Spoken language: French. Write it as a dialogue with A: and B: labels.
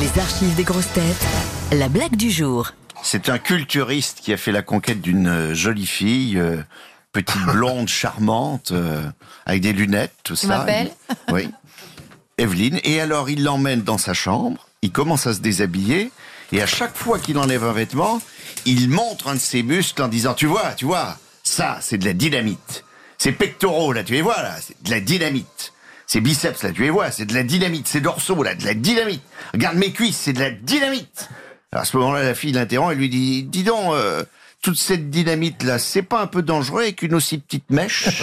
A: Les archives des grosses têtes. La blague du jour.
B: C'est un culturiste qui a fait la conquête d'une euh, jolie fille, euh, petite blonde charmante, euh, avec des lunettes, tout ça.
C: m'appelles
B: Il- Oui. Evelyne. Et alors, il l'emmène dans sa chambre, il commence à se déshabiller, et à chaque fois qu'il enlève un vêtement, il montre un de ses muscles en disant, tu vois, tu vois, ça, c'est de la dynamite. Ces pectoraux, là, tu les vois, là, c'est de la dynamite. Ces biceps, là, tu les vois, c'est de la dynamite. Ces dorsaux, là, de la dynamite. Regarde mes cuisses, c'est de la dynamite. Alors, à ce moment-là, la fille l'interrompt et lui dit, dis donc, euh, toute cette dynamite-là, c'est pas un peu dangereux avec une aussi petite mèche?